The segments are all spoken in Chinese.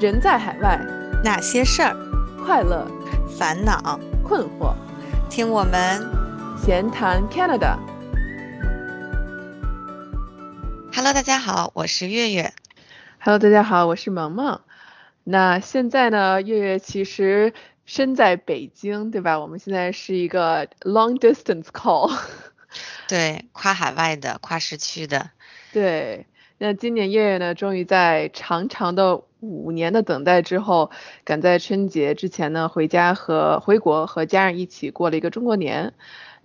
人在海外，哪些事儿？快乐、烦恼、困惑，听我们闲谈 Canada。Hello，大家好，我是月月。Hello，大家好，我是萌萌。那现在呢，月月其实身在北京，对吧？我们现在是一个 long distance call。对，跨海外的，跨时区的。对，那今年月月呢，终于在长长的五年的等待之后，赶在春节之前呢，回家和回国和家人一起过了一个中国年。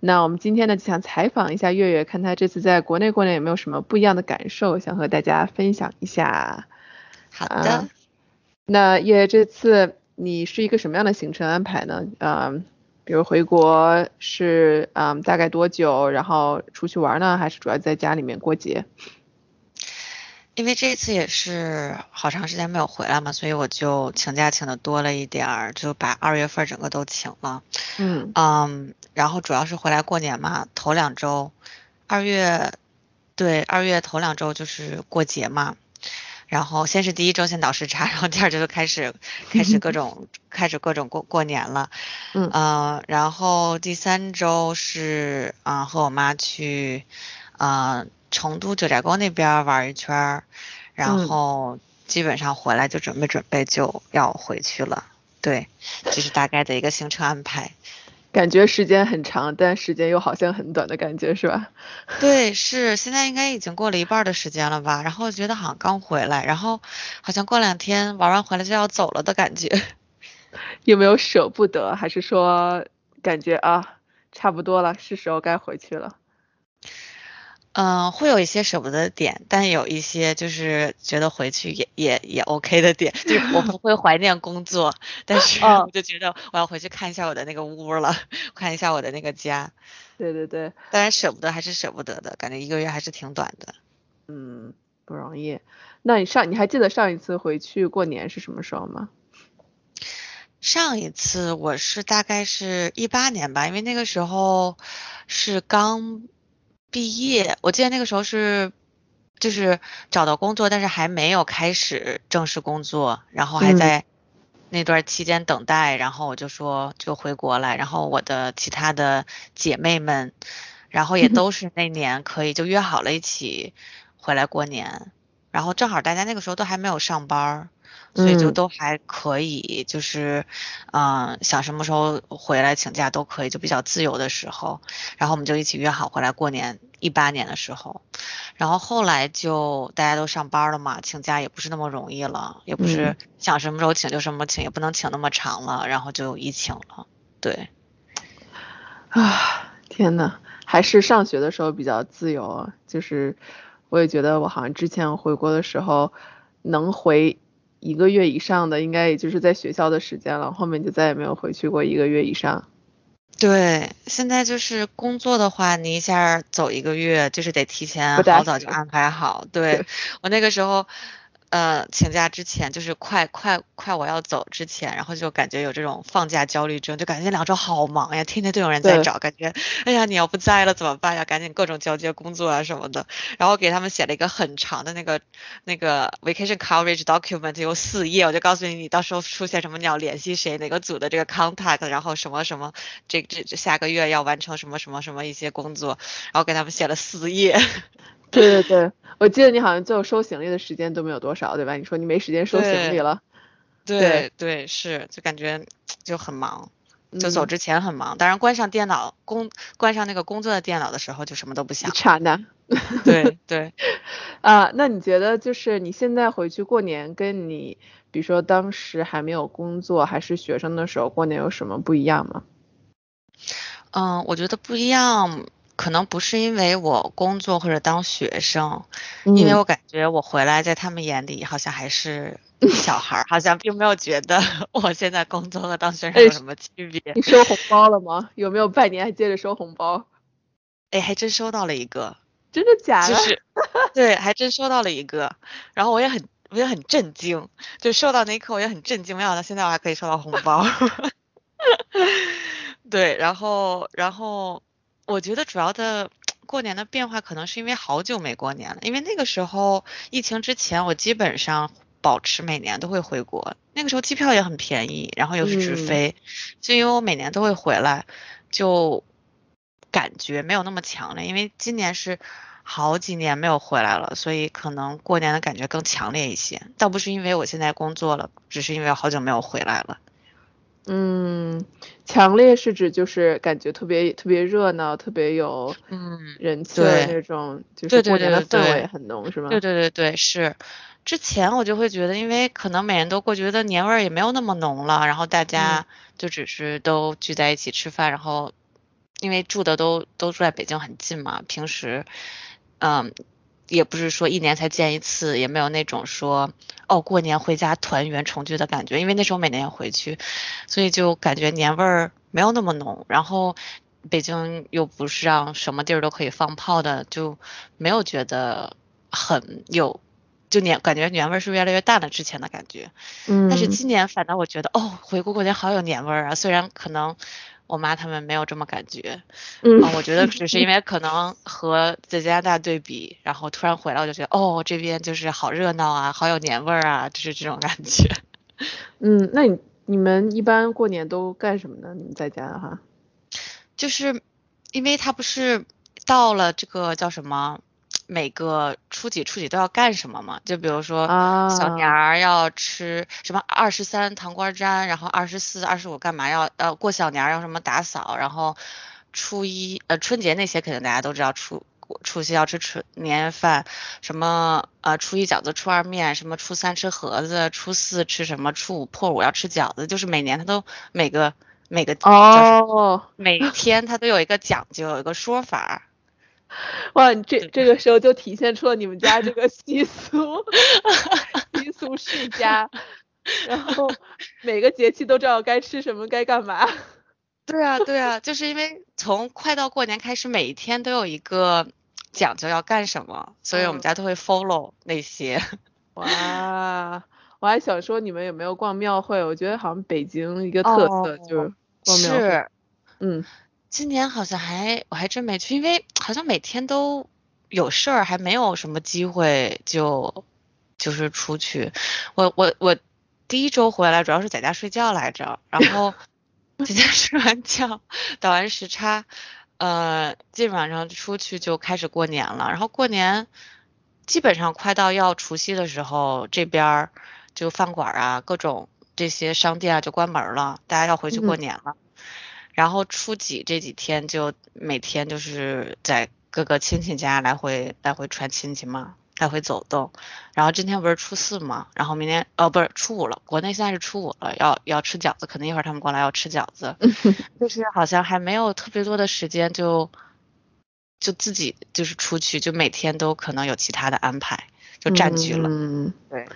那我们今天呢，就想采访一下月月，看他这次在国内过年有没有什么不一样的感受，想和大家分享一下。好的。啊那月月这次你是一个什么样的行程安排呢？嗯，比如回国是嗯大概多久，然后出去玩呢，还是主要在家里面过节？因为这次也是好长时间没有回来嘛，所以我就请假请的多了一点儿，就把二月份整个都请了。嗯嗯，然后主要是回来过年嘛，头两周，二月，对，二月头两周就是过节嘛。然后先是第一周先倒时差，然后第二周就开始开始各种开始各种过过年了。嗯呃，然后第三周是啊、呃和我妈去呃成都九寨沟那边玩一圈，然嗯后基本上回来就准备准备就要回去了。对，这是大概的一个行程安排。感觉时间很长，但时间又好像很短的感觉，是吧？对，是现在应该已经过了一半的时间了吧？然后觉得好像刚回来，然后好像过两天玩完回来就要走了的感觉。有没有舍不得，还是说感觉啊，差不多了，是时候该回去了？嗯，会有一些舍不得的点，但有一些就是觉得回去也也也 OK 的点，就是我不会怀念工作，但是哦我就觉得我要回去看一下我的那个屋了，看一下我的那个家。对对对，当然舍不得还是舍不得的，感觉一个月还是挺短的。嗯，不容易。那你上你还记得上一次回去过年是什么时候吗？上一次我是大概是一八年吧，因为那个时候是刚毕业，我记得那个时候是就是找到工作，但是还没有开始正式工作，然后还嗯在那段期间等待，然后我就说就回国来，然后我的其他的姐妹们，然后也都是那年可以就约好了一起回来过年，然后正好大家那个时候都还没有上班儿。所以就嗯。都还可以，就是，嗯、想什么时候回来请假都可以，就比较自由的时候，然后我们就一起约好回来过年，一八年的时候，然后后来就大家都上班了嘛，请假也不是那么容易了，也不是嗯。想什么时候请就什么请，也不能请那么长了，然后就疫情了，对，啊，天呐，还是上学的时候比较自由啊，就是我也觉得我好像之前回国的时候能回一个月以上的，应该也就是在学校的时间了，后面就再也没有回去过一个月以上。对，现在就是工作的话，你一下走一个月，就是得提前好早就安排好。对，我那个时候，呃，请假之前，就是快快快我要走之前，然后就感觉有这种放假焦虑症，就感觉那两周好忙呀，天天都有人在找，感觉，哎呀，你要不在了怎么办呀？赶紧各种交接工作啊什么的。然后给他们写了一个很长的那个那个 vacation coverage document，有四页，我就告诉你，你到时候出现什么你要联系谁，哪个组的这个 contact，然后什么什么，这这这下个月要完成什么什么什么一些工作，然后给他们写了四页。对 对对，我记得你好像最后收行李的时间都没有多少，对吧？你说你没时间收行李了，对对，是，就感觉就很忙，就走嗯之前很忙，当然关上电脑工关上那个工作的电脑的时候就什么都不一想。刹那。对对。啊，那你觉得就是你现在回去过年，跟你比如说当时还没有工作还是学生的时候过年有什么不一样吗？嗯，我觉得不一样，可能不是因为我工作或者当学生，因为嗯我感觉我回来在他们眼里好像还是小孩儿，好像并没有觉得 我现在工作和当学生哎有什么区别。你收红包了吗？有没有拜年还接着收红包？哎，还真收到了一个，真的假的？就是 对，还真收到了一个，然后我也很我也很震惊，就收到那一刻我也很震惊，没想到现在我还可以收到红包。对，然后然后我觉得主要的过年的变化可能是因为好久没过年了，因为那个时候疫情之前我基本上保持每年都会回国，那个时候机票也很便宜，然后又是直嗯飞，就因为我每年都会回来，就感觉没有那么强烈，因为今年是好几年没有回来了，所以可能过年的感觉更强烈一些。倒不是因为我现在工作了，只是因为好久没有回来了。嗯，强烈是指就是感觉特别特别热闹，特别有嗯，人气的那种，就是过年的氛围很浓，是吗？对对对对，是。之前我就会觉得，因为可能每年都过，觉得年味儿也没有那么浓了，然后大家就只是都聚在一起吃饭，然后因为住的都都住在北京很近嘛，平时嗯也不是说一年才见一次，也没有那种说哦过年回家团圆重聚的感觉，因为那时候每年也回去，所以就感觉年味儿没有那么浓。然后北京又不是让什么地儿都可以放炮的，就没有觉得很有。就年感觉年味儿是越来越淡了之前的感觉，嗯，但是今年反倒我觉得哦，回国过年好有年味儿啊！虽然可能我妈他们没有这么感觉，嗯啊，我觉得只是因为可能和在加拿大对比，然后突然回来我就觉得哦，这边就是好热闹啊，好有年味儿啊，就是这种感觉。嗯，那你你们一般过年都干什么呢？你们在家的话？就是因为他不是到了这个叫什么，每个初几初几都要干什么嘛？就比如说小年啊，儿要吃什么二十三糖瓜粘，然后二十四、二十五干嘛要呃过小年儿要什么打扫，然后初一呃春节那些肯定大家都知道，初除夕要吃春年夜饭，什么呃初一饺子，初二面，什么初三吃盒子，初四吃什么，初五破五要吃饺子，就是每年他都每个每个哦，每天他都有一个讲究，有一个说法。哇，你这这个时候就体现出了你们家这个习俗，习俗世家，然后每个节气都知道该吃什么，该干嘛。对啊，对啊，就是因为从快到过年开始，每一天都有一个讲究要干什么，所以我们嗯家都会 follow 那些。哇，我还想说你们有没有逛庙会？我觉得好像北京一个特色就是逛庙会。是，嗯，今年好像还我还真没去，因为 好像每天都有事儿，还没有什么机会就就是出去。我我我第一周回来主要是在家睡觉来着，然后 在家睡完觉，倒完时差，呃，基本上出去就开始过年了。然后过年基本上快到要除夕的时候，这边儿就饭馆儿啊，各种这些商店啊就关门儿了，大家要回去过嗯年了。然后初几这几天就每天就是在各个亲戚家来回来回串亲戚嘛，来回走动。然后今天不是初四嘛，然后明天哦不是初五了，国内现在是初五了，要要吃饺子，可能一会儿他们过来要吃饺子，就是好像还没有特别多的时间就就自己就是出去，就每天都可能有其他的安排，就占据了。嗯，对，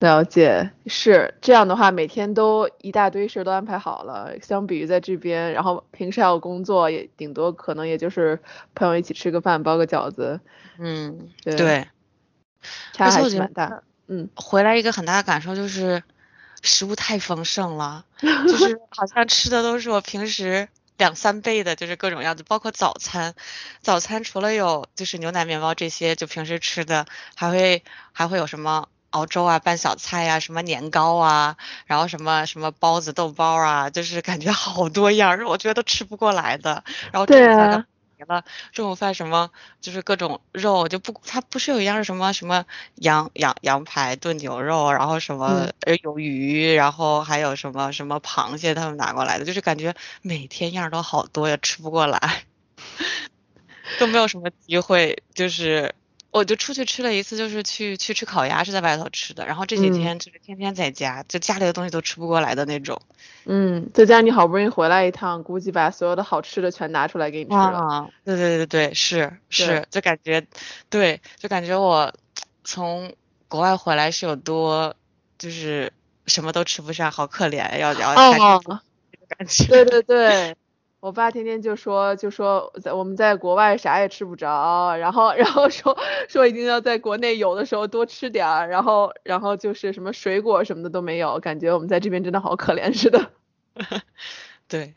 了解，是这样的话，每天都一大堆事儿都安排好了。相比于在这边，然后平时还有工作，也顶多可能也就是朋友一起吃个饭，包个饺子，嗯，对对。差还是蛮大。嗯，回来一个很大的感受就是食物太丰盛了，就是 好像吃的都是我平时两三倍的，就是各种样子，包括早餐。早餐除了有就是牛奶面包这些，就平时吃的，还会还会有什么熬粥啊、拌小菜啊、什么年糕啊，然后什么什么包子、豆包啊，就是感觉好多样儿，我觉得都吃不过来的。然后中对午饭啊更别了，中午饭什么就是各种肉，就不它不是有一样是什么什么羊羊羊排炖牛肉，然后什么嗯呃有鱼，然后还有什么什么螃蟹他们拿过来的，就是感觉每天样儿都好多呀，吃不过来，都没有什么机会，就是。我就出去吃了一次，就是去去吃烤鸭，是在外头吃的。然后这几嗯天就是天天在家，就家里的东西都吃不过来的那种。嗯，在家你好不容易回来一趟，估计把所有的好吃的全拿出来给你吃了。啊，对对对对，是是，就感觉，对，就感觉我从国外回来是有多，就是什么都吃不上，好可怜，要要感觉。对对对，我爸天天就说就说在我们在国外啥也吃不着，然后 然后说说一定要在国内有的时候多吃点儿，然后然后就是什么水果什么的都没有，感觉我们在这边真的好可怜似的。对，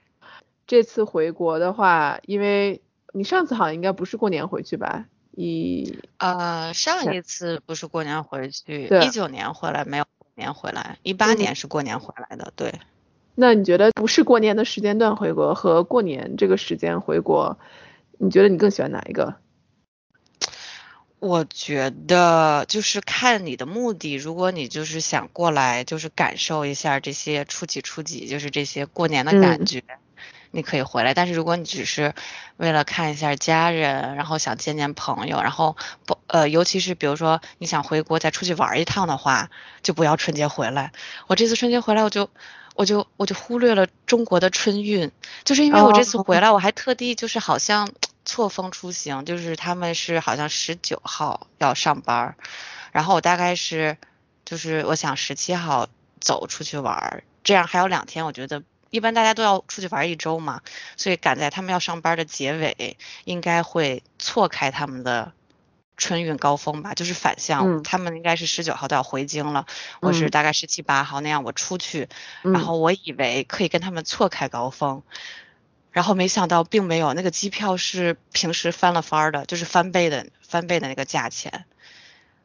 这次回国的话，因为你上次好像应该不是过年回去吧？一呃，上一次不是过年回去，一九年回来没有过年回来，一八嗯年是过年回来的，对。那你觉得不是过年的时间段回国和过年这个时间回国，你觉得你更喜欢哪一个？我觉得就是看你的目的，如果你就是想过来，就是感受一下这些初几初几，就是这些过年的感嗯觉，你可以回来。但是如果你只是为了看一下家人，然后想见见朋友，然后不呃，尤其是比如说你想回国再出去玩一趟的话，就不要春节回来。我这次春节回来，我就我就我就忽略了中国的春运，就是因为我这次回来，我还特地就是好像错峰出行，就是他们是好像十九号要上班儿，然后我大概是就是我想十七号走出去玩儿，这样还有两天，我觉得。一般大家都要出去玩一周嘛，所以赶在他们要上班的结尾，应该会错开他们的春运高峰吧，就是反向，嗯。他们应该是十九号都要回京了，我是嗯。大概十七八号那样我出去，嗯。然后我以为可以跟他们错开高峰，然后没想到并没有，那个机票是平时翻了番儿的，就是翻倍的翻倍的那个价钱，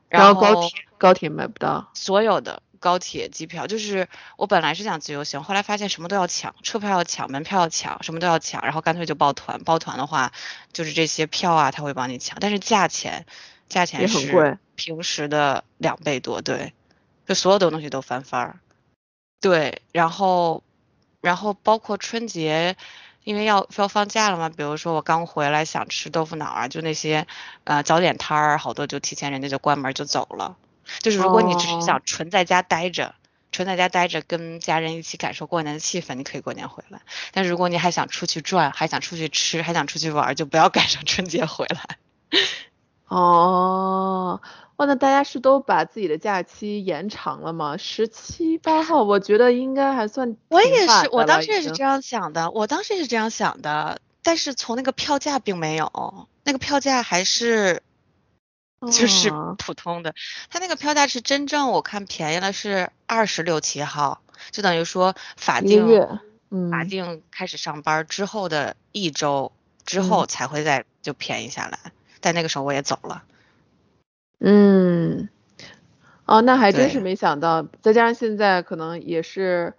然后后高铁高铁买不到。所有的高铁机票，就是我本来是想自由行，后来发现什么都要抢，车票要抢，门票要抢，什么都要抢，然后干脆就抱团。抱团的话，就是这些票啊，他会帮你抢，但是价钱价钱是贵平时的两倍多，对，就所有的东西都翻番儿。对，然后然后包括春节。因为要要放假了嘛，比如说我刚回来想吃豆腐脑啊，就那些呃早点摊儿，好多就提前人家就关门就走了。就是如果你只是哦想纯在家待着，纯在家待着，跟家人一起感受过年的气氛，你可以过年回来。但如果你还想出去转，还想出去吃，还想出去玩，就不要赶上春节回来。哦，哇，那大家是都把自己的假期延长了吗？十七八号，我觉得应该还算我也是，我当时也是这样想的，我当时也是这样想的，但是从那个票价并没有，那个票价还是 就是哦。普通的，它那个票价是真正我看便宜了是二十六七号，就等于说法定法嗯，定开始上班之后的一周之嗯。后才会再就便宜下来，但那个时候我也走了。嗯，哦，那还真是没想到，再加上现在可能也是，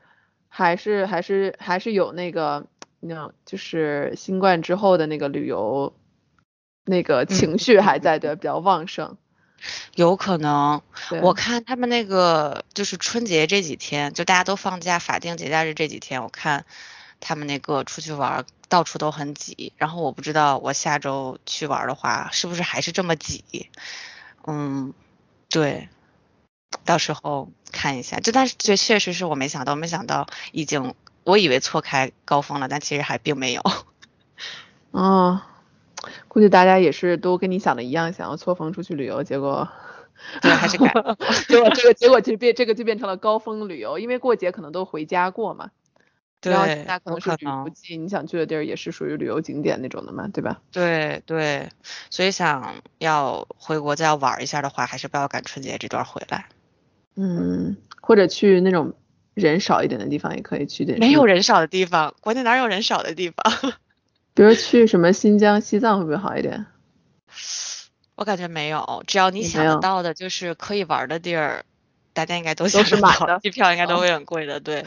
还是还是还是有那个，那种就是新冠之后的那个旅游，那个情绪还在，对，比较旺盛。有可能，我看他们那个就是春节这几天，就大家都放假，法定节假日这几天，我看他们那个出去玩儿到处都很挤。然后我不知道我下周去玩儿的话，是不是还是这么挤？嗯，对，到时候看一下。就但是这确实是我没想到，没想到已经我以为错开高峰了，但其实还并没有。哦，估计大家也是都跟你想的一样，想要错峰出去旅游，结果，对还是赶 结果这个结果就变这个就变成了高峰旅游，因为过节可能都回家过嘛，对然后现在可能是旅游季，你想去的地儿也是属于旅游景点那种的嘛，对吧？对对，所以想要回国再要玩儿一下的话，还是不要赶春节这段儿回来。嗯，或者去那种人少一点的地方也可以去点，没有，人少的地方，国内哪有人少的地方？比如去什么新疆、西藏会不会好一点？我感觉没有，只要你想得到的，就是可以玩儿的地儿，大家应该都都想得到是满的机票应该都哦会很贵的，对。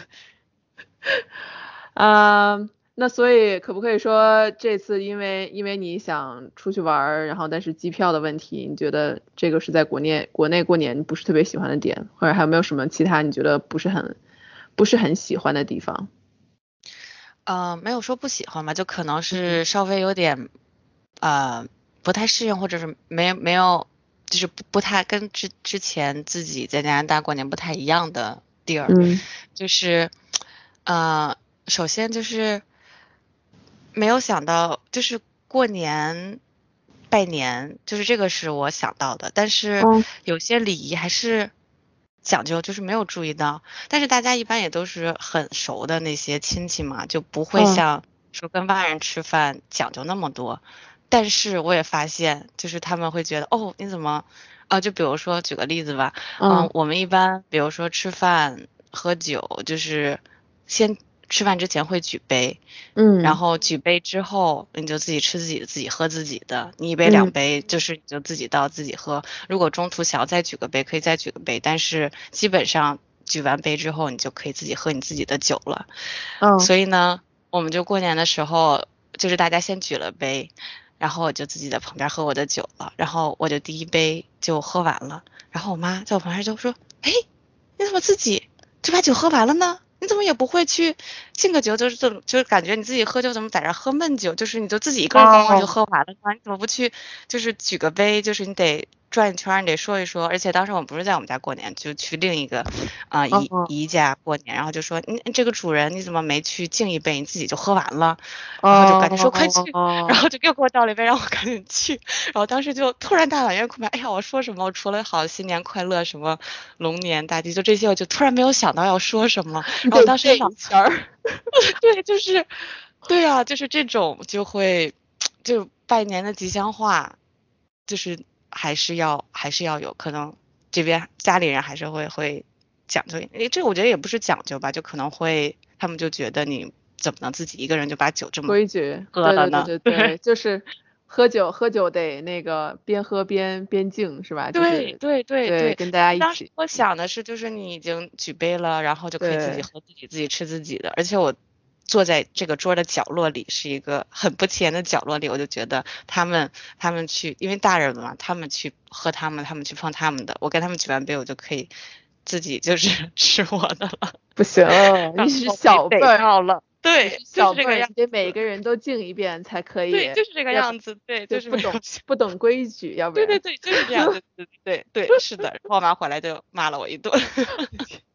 啊、那所以可不可以说这次因为因为你想出去玩儿，然后但是机票的问题，你觉得这个是在国内国内过年不是特别喜欢的点，或者还有没有什么其他你觉得不是很不是很喜欢的地方？呃，没有说不喜欢吧，就可能是稍微有点，呃，不太适应，或者是没没有，就是不不太跟之之前自己在加拿大过年不太一样的地儿。嗯。就是，呃，首先就是没有想到，就是过年拜年，就是这个是我想到的，但是嗯有些礼仪还是讲究，就是没有注意到。但是大家一般也都是很熟的那些亲戚嘛，就不会嗯像说跟外人吃饭讲究那么多。但是我也发现，就是他们会觉得，哦，你怎么，啊，就比如说举个例子吧，嗯，嗯我们一般比如说吃饭喝酒，就是先吃饭之前会举杯，嗯，然后举杯之后你就自己吃自己的，自己喝自己的，你一杯两嗯杯就是你就自己倒自己喝。如果中途想要再举个杯，可以再举个杯，但是基本上举完杯之后，你就可以自己喝你自己的酒了。嗯，所以呢，我们就过年的时候，就是大家先举了杯，然后我就自己在旁边喝我的酒了，然后我就第一杯就喝完了，然后我妈在我旁边就说：“哎，你怎么自己就把酒喝完了呢？你怎么也不会去敬个酒，就是这种，就是感觉你自己喝酒怎么在这儿喝闷酒，就是你就自己一个人就哦喝完了呢？你怎么不去就是举个杯，就是你得转一圈儿，你得说一说。而且当时我们不是在我们家过年，就去另一个啊、姨哦姨家过年，然后就说你这个主人你怎么没去敬一杯，你自己就喝完了？然后就赶紧说快去哦然后就又给我倒了一杯，让我赶紧去。然后当时就突然大老远空白，哎呀，我说什么？我除了好新年快乐，什么龙年大吉，就这些，我就突然没有想到要说什么。然后当时想，圈儿，对，就是，对啊，就是这种就会，就拜年的吉祥话，就是还是要还是要有，可能这边家里人还是会会讲究，诶，这我觉得也不是讲究吧，就可能会他们就觉得你怎么能自己一个人就把酒这么规矩，喝了呢对对对就是喝酒喝酒得那个边喝边边敬是吧？就是对对对对，跟大家一当时起，我想的是，就是你已经举杯了，然后就可以自己喝自己，自己吃自己的。而且我坐在这个桌的角落里，是一个很不起眼的角落里，我就觉得他们他们去，因为大人嘛，他们去喝他们，他们去碰他们的，我跟他们举完杯，我就可以自己就是 吃我的了。不行，然你是小辈儿，到了，对，就是这个样小辈儿，，你得每个人都敬一遍才可以，对，就是这个要样子，对，就是不懂不懂规矩，要不然对对对，就是这样子，对对对，是的。然后我妈回来就骂了我一顿。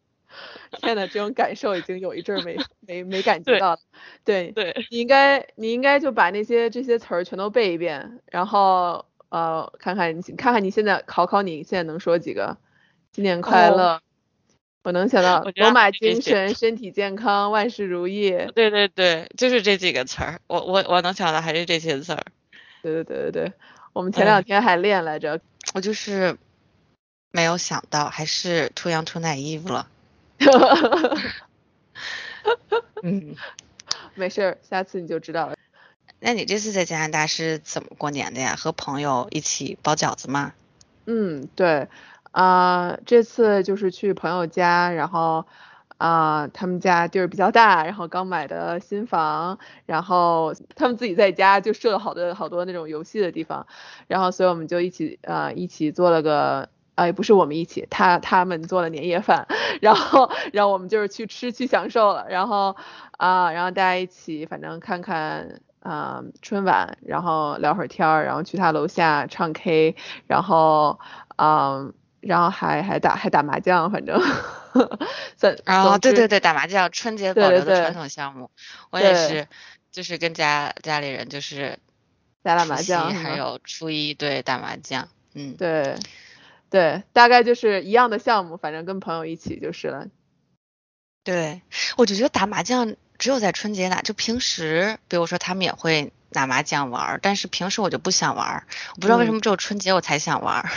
天呐，这种感受已经有一阵儿没 没没感觉到了。对，对，你应该你应该就把那些这些词儿全都背一遍，然后呃看看你看看你现在考考你现在能说几个？新年快哦乐，我能想到罗马精神，身体健康，万事如意。对对对，就是这几个词儿，我我我能想到还是这些词儿。对对对对对，我们前两嗯天还练来着。我就是没有想到，还是 too young too naive 了。嗯，没事儿，下次你就知道了。那你这次在加拿大是怎么过年的呀？和朋友一起包饺子吗？嗯，对，啊、这次就是去朋友家，然后啊、他们家地儿比较大，然后刚买的新房，然后他们自己在家就设了好多好多那种游戏的地方，然后所以我们就一起呃一起做了个。啊，也不是我们一起，他他们做了年夜饭，然后然后我们就是去吃去享受了，然后啊，然后大家一起反正看看啊、春晚，然后聊会儿天儿，然后去他楼下唱 K，然后嗯，然后还还打还打麻将，反正。总啊，对对对，打麻将，春节保留的传统项目，我也对是，就是跟家家里人就是打打麻将还有初一对打麻将，嗯，对对，大概就是一样的项目，反正跟朋友一起就是了。对，我就觉得打麻将只有在春节打，就平时，比如说他们也会打麻将玩儿，但是平时我就不想玩儿，我不知道为什嗯么只有春节我才想玩儿。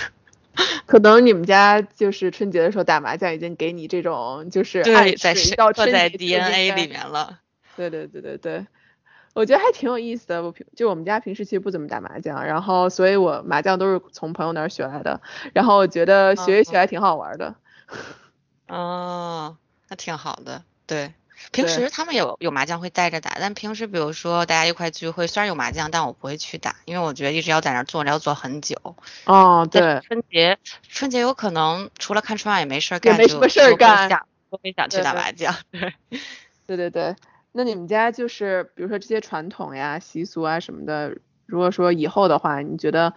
可能你们家就是春节的时候打麻将，已经给你这种就是暗对，在示，一是到刻在 DNA 里面了。对对对对对，我觉得还挺有意思的。我平就我们家平时其实不怎么打麻将，然后所以我麻将都是从朋友那儿学来的，然后我觉得学一学还挺好玩的。哦，那挺好的。对，平时他们有有麻将会带着打，但平时比如说大家一块聚会，虽然有麻将，但我不会去打，因为我觉得一直要在那儿坐着要坐很久。哦，对，春节春节有可能除了看春晚也没事儿也干，就没什么事儿干想都会想去打麻将。对。对对对，那你们家就是比如说这些传统呀、习俗啊什么的，如果说以后的话，你觉得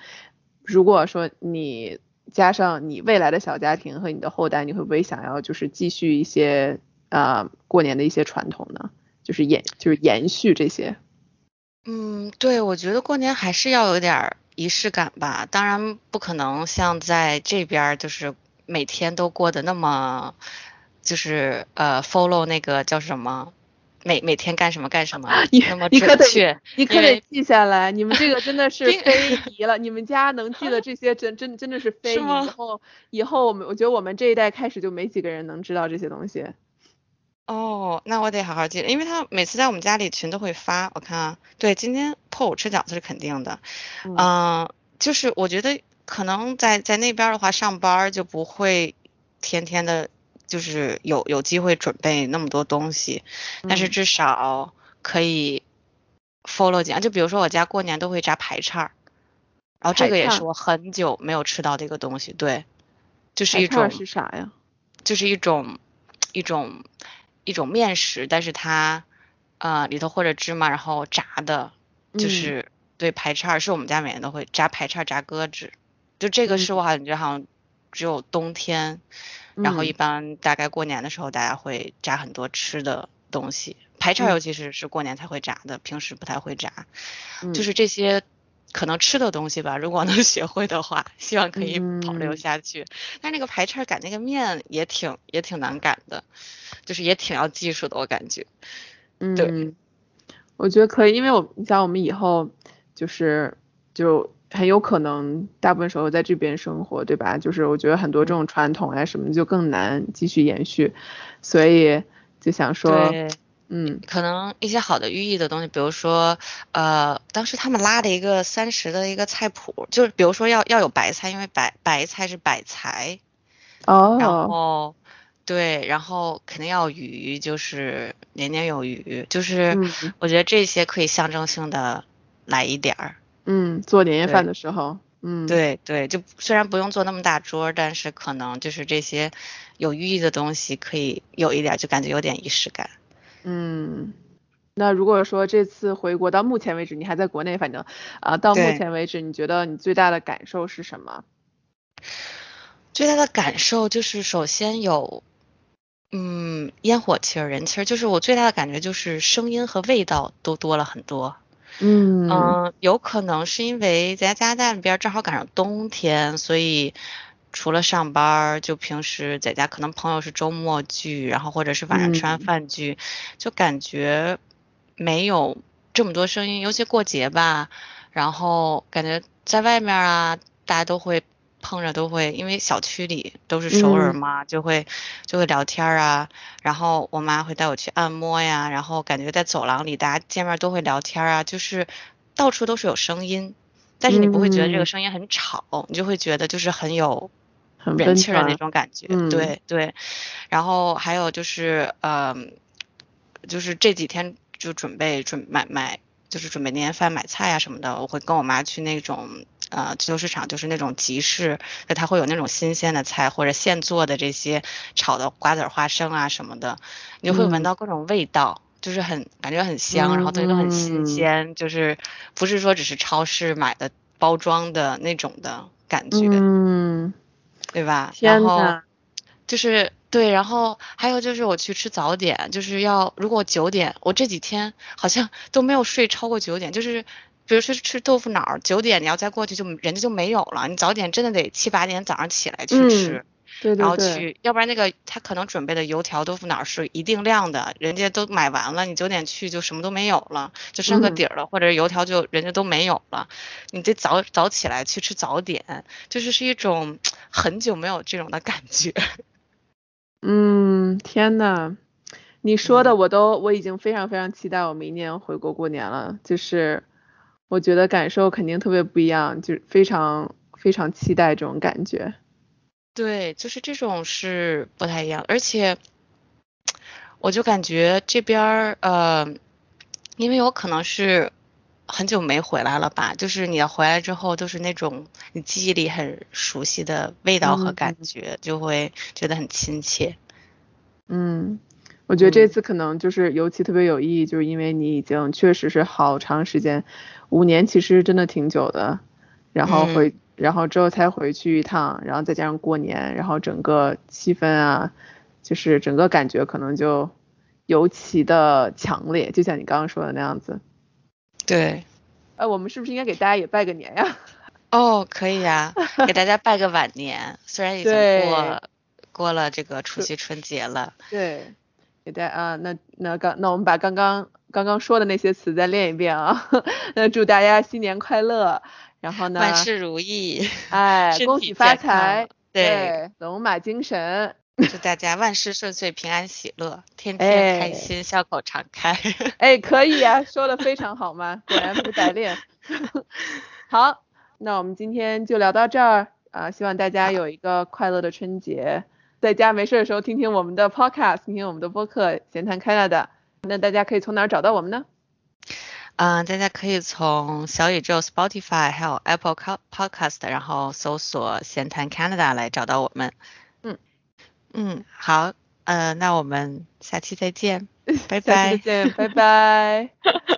如果说你加上你未来的小家庭和你的后代，你会不会想要就是继续一些呃过年的一些传统呢？就是延就是延续这些。嗯，对，我觉得过年还是要有点仪式感吧。当然不可能像在这边，就是每天都过得那么，就是呃 follow 那个叫什么，每每天干什么干什么 你那么你可得准确。你可得记下来，你们这个真的是因非遗了。你们家能记得这些，真真真的是非遗。以后以后我们，我觉得我们这一代开始就没几个人能知道这些东西。哦，那我得好好记，因为他每次在我们家里群都会发。我看啊，对，今天破五吃饺子是肯定的。嗯，就是我觉得可能在在那边的话，上班就不会天天的，就是有有机会准备那么多东西，但是至少可以 follow 几啊。就比如说我家过年都会炸排叉，然后这个也是我很久没有吃到的一个东西。对，就是一种是啥呀？就是一种一种。一种面食，但是它，呃，里头或者芝麻，然后炸的，就是对排叉是我们家每年都会炸排叉、炸鸽子，就这个是我感觉好像只有冬天，然后一般大概过年的时候大家会炸很多吃的东西，排叉尤其是是过年才会炸的，平时不太会炸，就是这些。可能吃的东西吧，如果能 学会的话，希望可以保留下去。但是那个排叉擀那个面也挺也挺难擀的，就是也挺要技术的，我感觉。嗯，对，我觉得可以，因为我你想我们以后就是就很有可能大部分时候在这边生活，对吧？就是我觉得很多这种传统呀什么就更难继续延续，所以就想说。嗯，可能一些好的寓意的东西，比如说，呃，当时他们拉的一个三十的一个菜谱，就是比如说要要有白菜，因为白白菜是百财，哦，然后对，然后肯定要鱼，就是年年有余，就是我觉得这些可以象征性的来一点儿，嗯，做年夜饭的时候，嗯，对对，就虽然不用做那么大桌，但是可能就是这些有寓意的东西可以有一点，就感觉有点仪式感。嗯，那如果说这次回国到目前为止，你还在国内，反正啊，到目前为止，你觉得你最大的感受是什么？最大的感受就是，首先有，嗯，烟火气儿、人气儿，就是我最大的感觉就是声音和味道都多了很多。嗯嗯，有可能是因为在加拿大那边正好赶上冬天，所以。除了上班，就平时在家，可能朋友是周末聚，然后或者是晚上吃完饭聚，就感觉没有这么多声音。尤其过节吧，然后感觉在外面啊，大家都会碰着，都会因为小区里都是熟人嘛，就会就会聊天啊。然后我妈会带我去按摩呀，然后感觉在走廊里大家见面都会聊天啊，就是到处都是有声音，但是你不会觉得这个声音很吵，你就会觉得就是很有。人气的那种感觉，对对，然后还有就是，呃，就是这几天就准备准买买，就是准备年夜饭买菜啊什么的，我会跟我妈去那种呃自由市场，就是那种集市，那它会有那种新鲜的菜或者现做的这些炒的瓜子、花生啊什么的，你就会闻到各种味道，就是很感觉很香，然后东西都很新鲜，就是不是说只是超市买的包装的那种的感觉。嗯。对吧？然后就是对，然后还有就是我去吃早点，就是要如果九点，我这几天好像都没有睡超过九点，就是比如说吃豆腐脑，九点你要再过去就人家就没有了，你早点真的得七八点早上起来去吃。然后去，要不然那个他可能准备的油条、豆腐脑是一定量的，人家都买完了，你九点去就什么都没有了，就剩个底儿了，或者油条就人家都没有了，你得早早起来去吃早点，就是是一种很久没有这种的感觉。嗯，天呐，你说的我都我已经非常非常期待我明年回国过年了，就是我觉得感受肯定特别不一样，就非常非常期待这种感觉。对，就是这种是不太一样，而且我就感觉这边儿呃，因为我可能是很久没回来了吧，就是你要回来之后都是那种你记忆里很熟悉的味道和感觉，就会觉得很亲切。嗯，我觉得这次可能就是尤其特别有意义，就是因为你已经确实是好长时间，五年其实真的挺久的，然后回。然后之后才回去一趟，然后再加上过年，然后整个气氛啊，就是整个感觉可能就尤其的强烈，就像你刚刚说的那样子。对。呃，我们是不是应该给大家也拜个年呀？哦，可以呀，给大家拜个晚年，虽然已经过过了这个除夕春节了。对。给大家啊，那那刚那我们把刚刚刚刚说的那些词再练一遍啊。那祝大家新年快乐。然后呢？万事如意，哎，恭喜发财，对，龙马精神。祝大家万事顺遂、平安喜乐，天天开心，笑口常开。哎，可以啊，说的非常好嘛，果然不白练。好，那我们今天就聊到这儿啊，希望大家有一个快乐的春节，在家没事的时候听听我们的 podcast，听听我们的播客《闲谈 Canada》。那大家可以从哪儿找到我们呢？嗯，大家可以从小宇宙、Spotify 还有 Apple Podcast，然后搜索“闲谈 Canada” 来找到我们。嗯嗯，好，呃，那我们下期再见，拜拜。再见，拜拜。